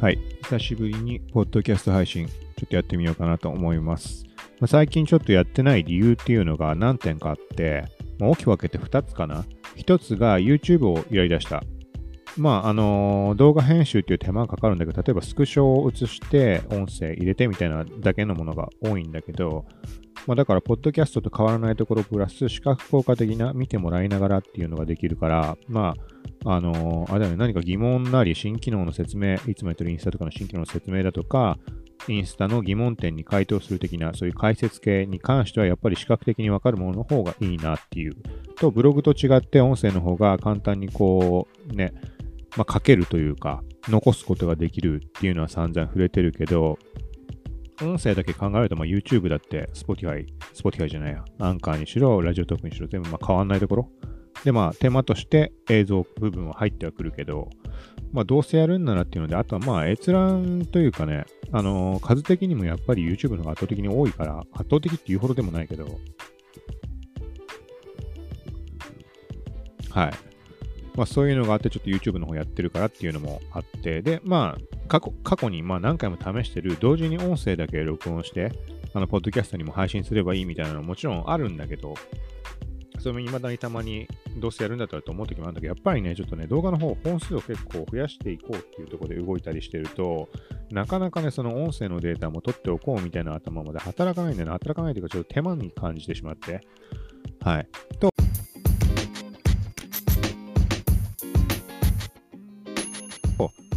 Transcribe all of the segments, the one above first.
はい。久しぶりにポッドキャスト配信、ちょっとやってみようかなと思います。まあ、最近ちょっとやってない理由っていうのが何点かあって、まあ、大きく分けて2つかな。1つが YouTube をやりだした。まあ、あのー動画編集っていう手間がかかるんだけど、例えばスクショを映して音声入れてみたいなだけのものが多いんだけど、まあ、だから、ポッドキャストと変わらないところプラス、視覚効果的な見てもらいながらっていうのができるから、まあ、あのーあれだよね、何か疑問なり新機能の説明、いつもやってるインスタとかの新機能の説明だとか、インスタの疑問点に回答する的な、そういう解説系に関しては、やっぱり視覚的にわかるものの方がいいなっていう。と、ブログと違って音声の方が簡単にこう、ね、まあ、書けるというか、残すことができるっていうのは散々触れてるけど、音声だけ考えると、まあ、YouTube だって Spotify、Spotify じゃないや、アンカーにしろ、ラジオトークにしろ、全部まあ変わんないところ。で、まあ、テーマとして映像部分は入ってはくるけど、まあ、どうせやるんならっていうので、あとはまあ、閲覧というかね、あのー数的にもやっぱり YouTube の方が圧倒的に多いから、圧倒的っていうほどでもないけど、はい。まあ、そういうのがあって、ちょっと YouTube の方やってるからっていうのもあって、で、まあ、過去過去にまあ何回も試してる、同時に音声だけ録音して、あの、ポッドキャストにも配信すればいいみたいなのももちろんあるんだけど、それも未だにたまにどうせやるんだったらと思う時もあるんだけど、やっぱりね、ちょっとね、動画の方、本数を結構増やしていこうっていうところで動いたりしてると、なかなかね、その音声のデータも取っておこうみたいな頭まで働かないんだよね。働かないというか、ちょっと手間に感じてしまって。はい。と、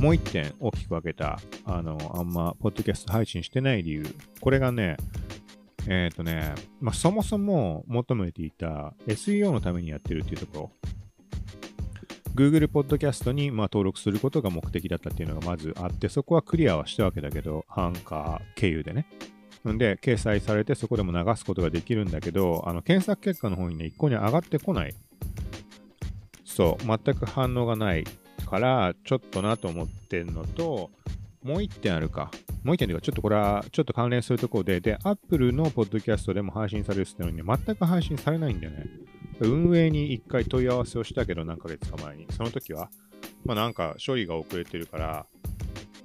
もう一点大きく分けた、あの、あんま、ポッドキャスト配信してない理由。これがね、えっ、とね、まあ、そもそも求めていた SEO のためにやってるっていうところ。Google Podcast にま登録することが目的だったっていうのがまずあって、そこはクリアはしたわけだけど、アンカー経由でね。んで、掲載されてそこでも流すことができるんだけど、あの検索結果の方にね、一向に上がってこない。そう、全く反応がないから、ちょっとなと思ってんのと、もう一点あるか。もう一点というか、ちょっとこれはちょっと関連するところで、で、Apple のポッドキャストでも配信されるってのに、ね、全く配信されないんだよね。運営に一回問い合わせをしたけど、何ヶ月か前に。その時は、まあなんか処理が遅れてるから、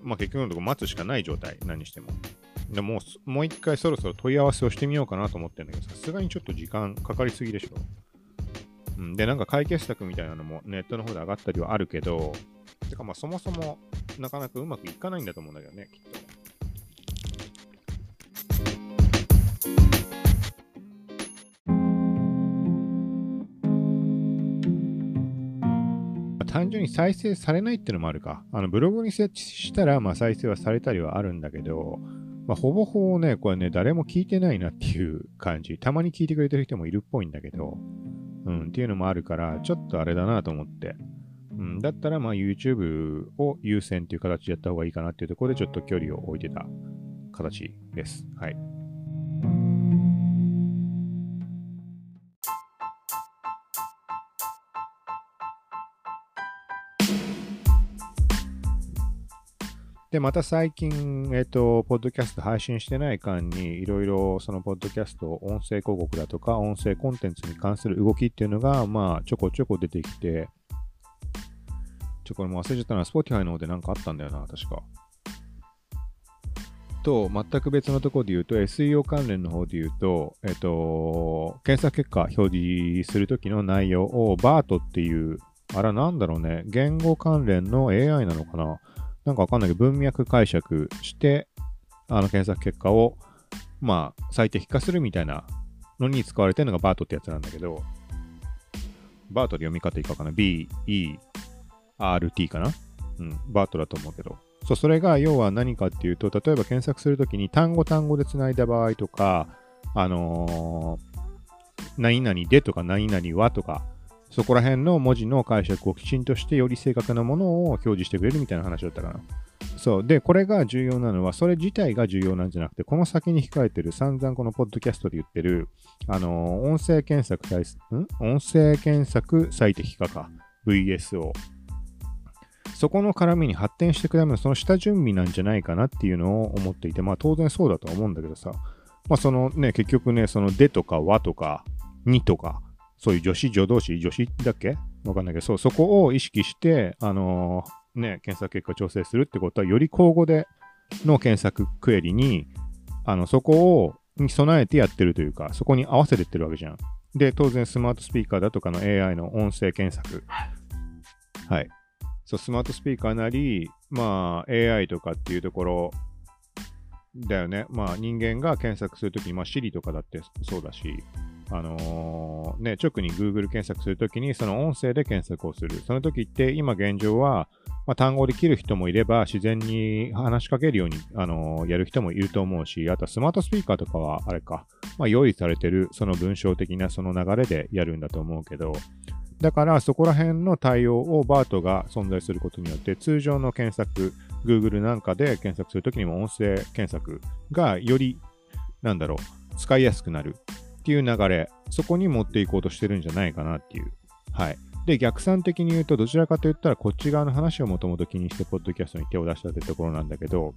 まあ結局のところ待つしかない状態、何しても。でもう、もう一回そろそろ問い合わせをしてみようかなと思ってるんだけど、さすがにちょっと時間かかりすぎでしょ。うん、で、なんか解決策みたいなのもネットの方で上がったりはあるけど、てかまあそもそもなかなかうまくいかないんだと思うんだけどね、きっと。単純に再生されないっていうのもあるか。あのブログに設置したら、まあ、再生はされたりはあるんだけど、まあ、ほぼほぼね、これね、誰も聞いてないなっていう感じ。たまに聞いてくれてる人もいるっぽいんだけど、うん、っていうのもあるから、ちょっとあれだなと思って。うん、だったら、まあ、YouTube を優先っていう形でやった方がいいかなっていうところで、ちょっと距離を置いてた形です。はい。で、また最近、えっ、と、ポッドキャスト配信してない間に、いろいろそのポッドキャスト、音声広告だとか、音声コンテンツに関する動きっていうのが、まあ、ちょこちょこ出てきて、ちょ、これもう忘れちゃったな、Spotify の方でなんかあったんだよな、確か。と、全く別のところで言うと、SEO 関連の方で言うと、えっ、と、検索結果表示するときの内容を BART っていう、あら、なんだろうね、言語関連の AI なのかな。なんかわかんないけど、文脈解釈して、あの検索結果を、まあ、最適化するみたいなのに使われてるのが BART ってやつなんだけど、BART で読み方いいかわかな。B, E, R, T かな？うん、BART だと思うけど。そう、それが要は何かっていうと、例えば検索するときに単語単語でつないだ場合とか、あのー何々でとか何々はとか、そこら辺の文字の解釈をきちんとしてより正確なものを表示してくれるみたいな話だったかな。そう。で、これが重要なのは、それ自体が重要なんじゃなくて、この先に控えてる、散々このポッドキャストで言ってる、あのー音声検索対、ん？音声検索最適化か。VSO。そこの絡みに発展していくためのその下準備なんじゃないかなっていうのを思っていて、まあ当然そうだとは思うんだけどさ、まあそのね、結局ね、そのでとかわとかにとか、そういう助詞助動詞、助詞だっけ？わかんないけど、そう、そこを意識して、あのーね、検索結果調整するってことは、より交互での検索クエリに、あの、そこを、に備えてやってるというか、そこに合わせてってるわけじゃん。で、当然スマートスピーカーだとかの AI の音声検索。はい。そう、スマートスピーカーなり、まあ AI とかっていうところだよね。まあ人間が検索するときに、まあ Siri とかだってそうだし、あのー、ね、直に Google 検索するときに、その音声で検索をする。その時って、今現状は、まあ、単語で切る人もいれば、自然に話しかけるように、あのー、やる人もいると思うし、あとはスマートスピーカーとかは、あれか、まあ、用意されてる、その文章的なその流れでやるんだと思うけど、だからそこら辺の対応を BART が存在することによって、通常の検索、Google なんかで検索するときにも音声検索がより、なんだろう、使いやすくなるっていう流れ、そこに持っていこうとしてるんじゃないかなっていう。はい。で、逆算的に言うと、どちらかと言ったら、こっち側の話をもともと気にして、ポッドキャストに手を出したってところなんだけど、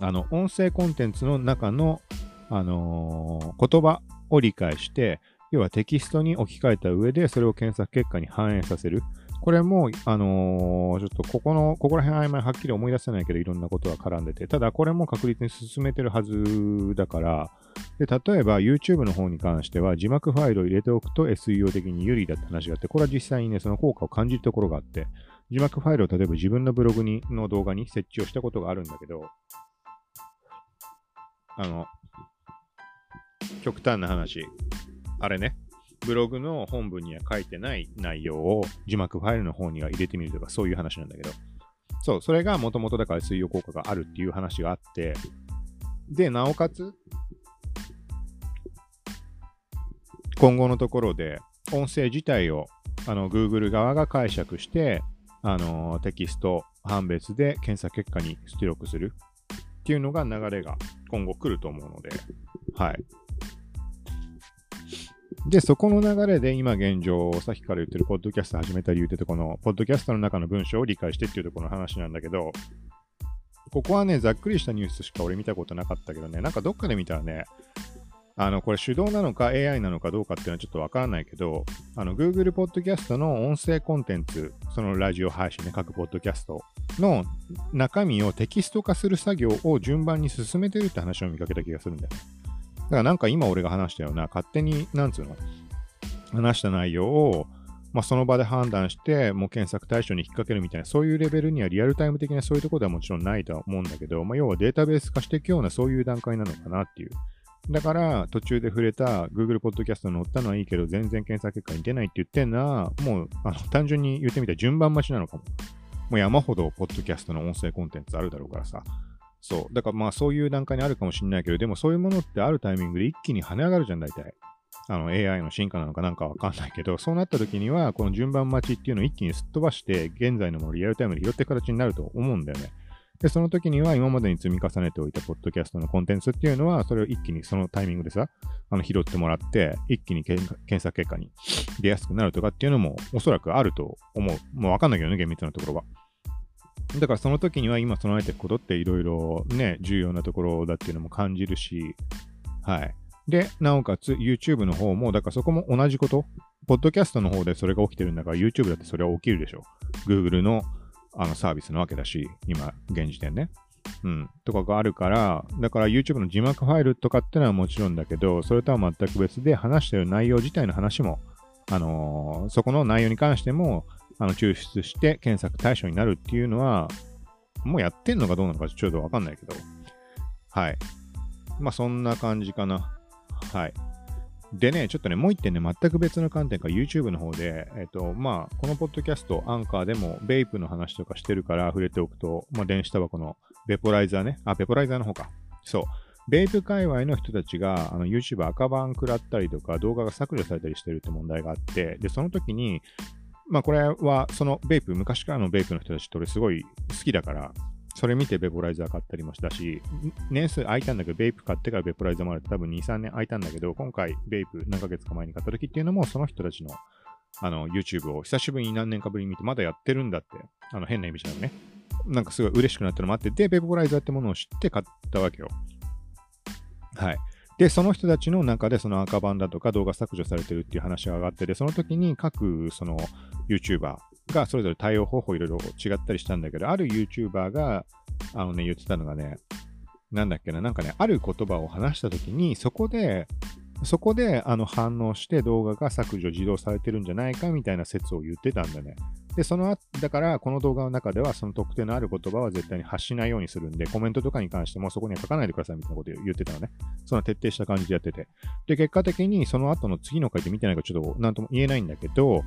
あの、音声コンテンツの中の、あのー、言葉を理解して、要はテキストに置き換えた上で、それを検索結果に反映させる。これも、あのー、ちょっとここの、ここら辺曖昧はっきり思い出せないけど、いろんなことが絡んでて、ただこれも確実に進めてるはずだから、で、例えば YouTube の方に関しては字幕ファイルを入れておくと SEO 的に有利だって話があって、これは実際にね、その効果を感じるところがあって、字幕ファイルを例えば自分のブログにの動画に設置をしたことがあるんだけど、あの、極端な話、あれね、ブログの本文には書いてない内容を字幕ファイルの方には入れてみるとかそういう話なんだけど、そう、それがもともとだから水曜効果があるっていう話があって、で、なおかつ、今後のところで音声自体をあの Google 側が解釈して、あのテキスト判別で検索結果に出力するっていうのが流れが今後来ると思うので、はい。で、そこの流れで今現状、さっきから言ってるポッドキャスト始めた理由ってとこの、ポッドキャストの中の文章を理解してっていうところの話なんだけど、ここはね、ざっくりしたニュースしか俺見たことなかったけどね、なんかどっかで見たらね、あの、これ手動なのか AI なのかどうかっていうのはちょっとわからないけど、あの、Google ポッドキャストの音声コンテンツ、そのラジオ配信ね、各ポッドキャストの中身をテキスト化する作業を順番に進めてるって話を見かけた気がするんだよね。だからなんか今俺が話したような、勝手に、なんつうの、話した内容を、まあ、その場で判断して、もう検索対象に引っ掛けるみたいな、そういうレベルにはリアルタイム的なそういうところではもちろんないと思うんだけど、まあ、要はデータベース化していくようなそういう段階なのかなっていう。だから、途中で触れた Google Podcast 乗ったのはいいけど、全然検索結果に出ないって言ってんのは、もうあの単純に言ってみたら順番待ちなのかも。もう山ほど、ポッドキャストの音声コンテンツあるだろうからさ。そう。だからまあそういう段階にあるかもしれないけど、でもそういうものってあるタイミングで一気に跳ね上がるじゃん、大体。あの AI の進化なのかなんかわかんないけど、そうなった時には、この順番待ちっていうのを一気にすっ飛ばして、現在のものをリアルタイムで拾って形になると思うんだよね。で、その時には今までに積み重ねておいたポッドキャストのコンテンツっていうのは、それを一気にそのタイミングでさ、あの拾ってもらって、一気に検索結果に出やすくなるとかっていうのもおそらくあると思う。もうわかんないけどね、厳密なところは。だからその時には今備えていくことっていろいろね、重要なところだっていうのも感じるし、はい。で、なおかつ YouTube の方も、だからそこも同じこと。ポッドキャストの方でそれが起きてるんだから YouTube だってそれは起きるでしょ。Google のあのサービスなわけだし、今、現時点ね。うん。とかがあるから、だから YouTube の字幕ファイルとかってのはもちろんだけど、それとは全く別で話してる内容自体の話も、あのー、そこの内容に関しても、あの抽出して検索対象になるっていうのは、もうやってんのかどうなのかちょっとわかんないけど、はい。まあそんな感じかな。はい。でね、ちょっとね、もう一点ね、全く別の観点から YouTube の方で、えっ、と、まあ、このポッドキャスト、アンカーでも、ベイプの話とかしてるから触れておくと、まあ、電子タバコのベポライザーね、あ、ベポライザーの方か。そう。ベイプ界隈の人たちが、あの、YouTube 赤番食らったりとか、動画が削除されたりしてるって問題があって、で、その時に、まあこれはそのベイプ、昔からのベイプの人たちと俺すごい好きだから、それ見てベポライザー買ったりもしたし、年数空いたんだけど、ベイプ買ってからベポライザーまで多分2、3年空いたんだけど、今回ベイプ何ヶ月か前に買った時っていうのも、その人たちのあの YouTube を久しぶりに何年かぶりに見て、まだやってるんだって、あの変な意味じゃなくね。なんかすごい嬉しくなったのもあって、で、ベポライザーってものを知って買ったわけよ。はい。で、その人たちの中でその赤版だとか動画削除されてるっていう話が上がってて、その時に各その YouTuber がそれぞれ対応方法いろいろ違ったりしたんだけど、ある YouTuber が、あのね、言ってたのがね、なんだっけな、なんかね、ある言葉を話した時に、そこで、そこであの反応して動画が削除、自動されてるんじゃないかみたいな説を言ってたんだね。で、そのだから、この動画の中では、その特定のある言葉は絶対に発しないようにするんで、コメントとかに関してもそこには書かないでくださいみたいなことを言ってたのね。その徹底した感じでやってて。で、結果的にその後の次の回で見てないかちょっと何とも言えないんだけど、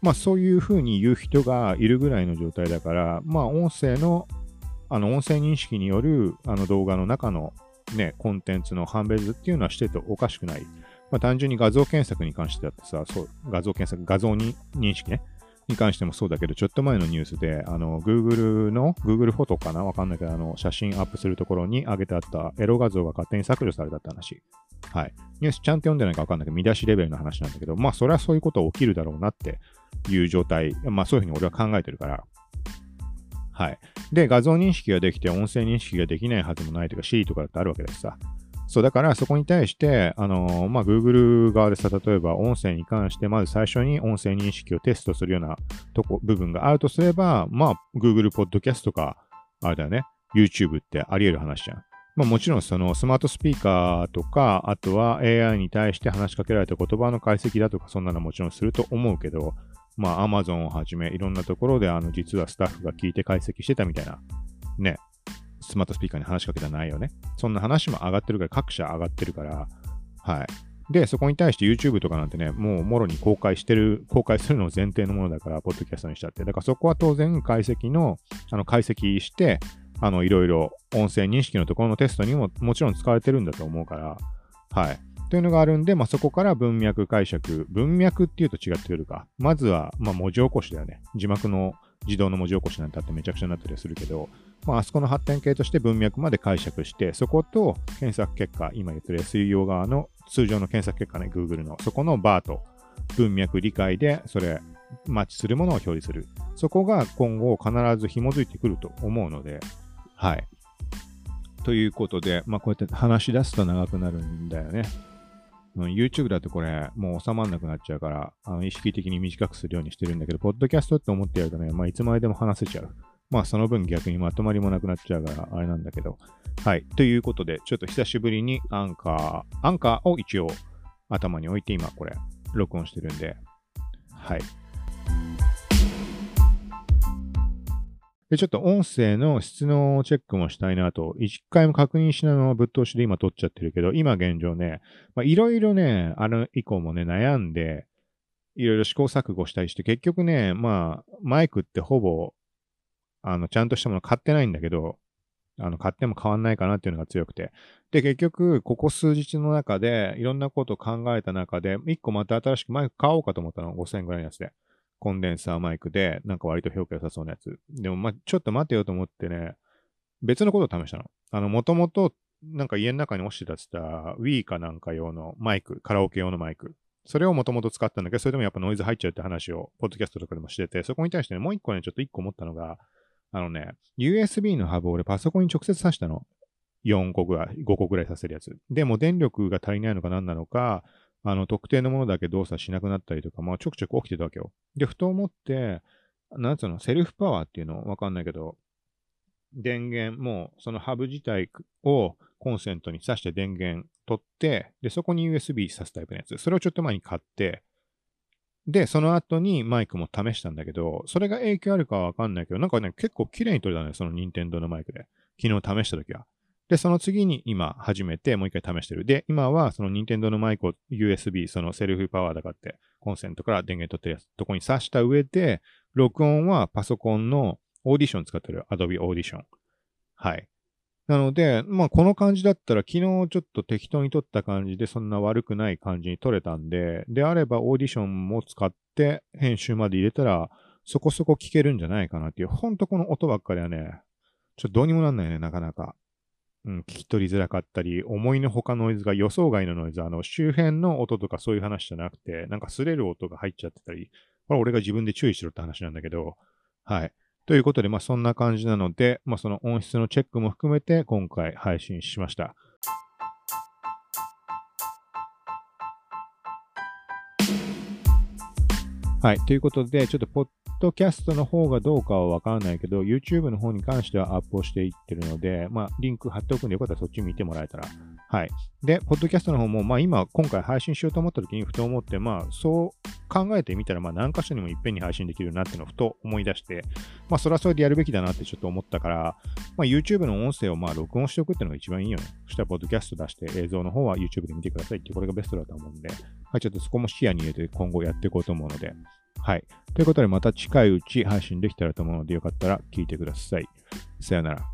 まあそういうふうに言う人がいるぐらいの状態だから、まあ音声の、あの音声認識によるあの動画の中のね、コンテンツの判別っていうのはしてておかしくない。まあ単純に画像検索に関してだってさ、そう、画像検索、画像に認識ね。に関してもそうだけど、ちょっと前のニュースで、あの、Google の、Google フォトかな？わかんないけど、あの、写真アップするところに上げてあったエロ画像が勝手に削除されたって話。はい。ニュースちゃんと読んでないかわかんないけど、見出しレベルの話なんだけど、まあ、それはそういうこと起きるだろうなっていう状態。まあ、そういうふうに俺は考えてるから。はい。で、画像認識ができて、音声認識ができないはずもないというか、Siri とかだってあるわけですさ。そう、だからそこに対して、あのー、まあ、Google 側でさ、例えば音声に関して、まず最初に音声認識をテストするようなとこ、部分があるとすれば、まあ、Google Podcast とか、あれだよね、YouTube ってあり得る話じゃん。まあ、もちろんそのスマートスピーカーとか、あとは AI に対して話しかけられた言葉の解析だとか、そんなのもちろんすると思うけど、まあ、Amazon をはじめ、いろんなところで、あの、実はスタッフが聞いて解析してたみたいな、ね、スマートスピーカーに話しかけた内容ね。そんな話も上がってるから、各社上がってるから、はい。で、そこに対して YouTube とかなんてね、もうもろに公開してる、公開するのを前提のものだから、ポッドキャストにしちゃって。だからそこは当然解析の、あの、解析して、あの、いろいろ音声認識のところのテストにももちろん使われてるんだと思うから、はい。というのがあるんで、まあ、そこから文脈解釈。文脈っていうと違ってくるか。まずは、まあ、文字起こしだよね。字幕の自動の文字起こしなんてあってめちゃくちゃになったりするけど、まあ、あそこの発展系として文脈まで解釈して、そこと検索結果、今言ってる SEO 側の通常の検索結果ね、Google の、そこのバーと文脈理解で、それ、マッチするものを表示する。そこが今後必ず紐づいてくると思うので、はい。ということで、まあ、こうやって話し出すと長くなるんだよね。うん YouTube だとこれ、もう収まんなくなっちゃうから、あの意識的に短くするようにしてるんだけど、ポッドキャストって思ってやるとね、まあ、いつまででも話せちゃう。まあその分逆にまとまりもなくなっちゃうからあれなんだけど。はい。ということで、ちょっと久しぶりにアンカー、アンカーを一応頭に置いて今これ録音してるんで。はい。で、ちょっと音声の質のチェックもしたいなと、一回も確認しないままぶっ通しで今撮っちゃってるけど、今現状ね、いろいろね、あの以降もね、悩んで、いろいろ試行錯誤したりして、結局ね、まあ、マイクってほぼあの、ちゃんとしたもの買ってないんだけど、あの、買っても変わんないかなっていうのが強くて。で、結局、ここ数日の中で、いろんなことを考えた中で、一個また新しくマイク買おうかと思ったの。5000円ぐらいのやつで。コンデンサーマイクで、なんか割と評価良さそうなやつ。でも、ま、ちょっと待てよと思ってね、別のことを試したの。あの、もともと、なんか家の中に落ちてたってた Wii かなんか用のマイク、カラオケ用のマイク。それをもともと使ったんだけど、それでもやっぱノイズ入っちゃうって話を、ポッドキャストとかでもしてて、そこに対してね、もう一個ね、ちょっと一個思ったのが、あのね、USB のハブを俺パソコンに直接挿したの。4個ぐらい、5個ぐらいさせるやつ。でも電力が足りないのか何なのか、あの、特定のものだけ動作しなくなったりとか、まあ、ちょくちょく起きてたわけよ。で、ふと思って、なんつうの、セルフパワーっていうのわかんないけど、電源、もうそのハブ自体をコンセントに挿して電源取って、で、そこに USB 挿すタイプのやつ。それをちょっと前に買って、で、その後にマイクも試したんだけど、それが影響あるかはわかんないけど、なんかね、結構綺麗に撮れたね、その任天堂のマイクで。昨日試した時は。で、その次に今始めてもう一回試してる。で、今はその任天堂のマイクを USB、そのセルフパワーだかって、コンセントから電源取ってるやつ、とこに挿した上で、録音はパソコンのオーディション使ってる。Adobe Audition。はい。なので、まあこの感じだったら昨日ちょっと適当に撮った感じでそんな悪くない感じに撮れたんで、であればオーディションも使って編集まで入れたらそこそこ聞けるんじゃないかなっていう、ほんとこの音ばっかりはね、ちょっとどうにもなんないね、なかなか。うん、聞き取りづらかったり、思いのほかノイズが予想外のノイズ、あの周辺の音とかそういう話じゃなくて、なんか擦れる音が入っちゃってたり、これ俺が自分で注意しろって話なんだけど、はい。ということで、まあ、そんな感じなので、まあ、その音質のチェックも含めて今回配信しました。はい。ということで、ちょっとポッドキャストの方がどうかはわからないけど、YouTube の方に関してはアップをしていってるので、まあ、リンク貼っておくんでよかったらそっち見てもらえたら。はい。で、ポッドキャストの方も、まあ今、今回配信しようと思った時にふと思って、まあそう考えてみたら、まあ何箇所にもいっぺんに配信できるなっていうのをふと思い出して、まあそれはそれでやるべきだなってちょっと思ったから、まあ YouTube の音声をまあ録音しておくっていうのが一番いいよね。そしたらポッドキャスト出して映像の方は YouTube で見てくださいって、これがベストだと思うんで、はい、ちょっとそこも視野に入れて今後やっていこうと思うので、はい。ということで、また近いうち配信できたらと思うので、よかったら聞いてください。さよなら。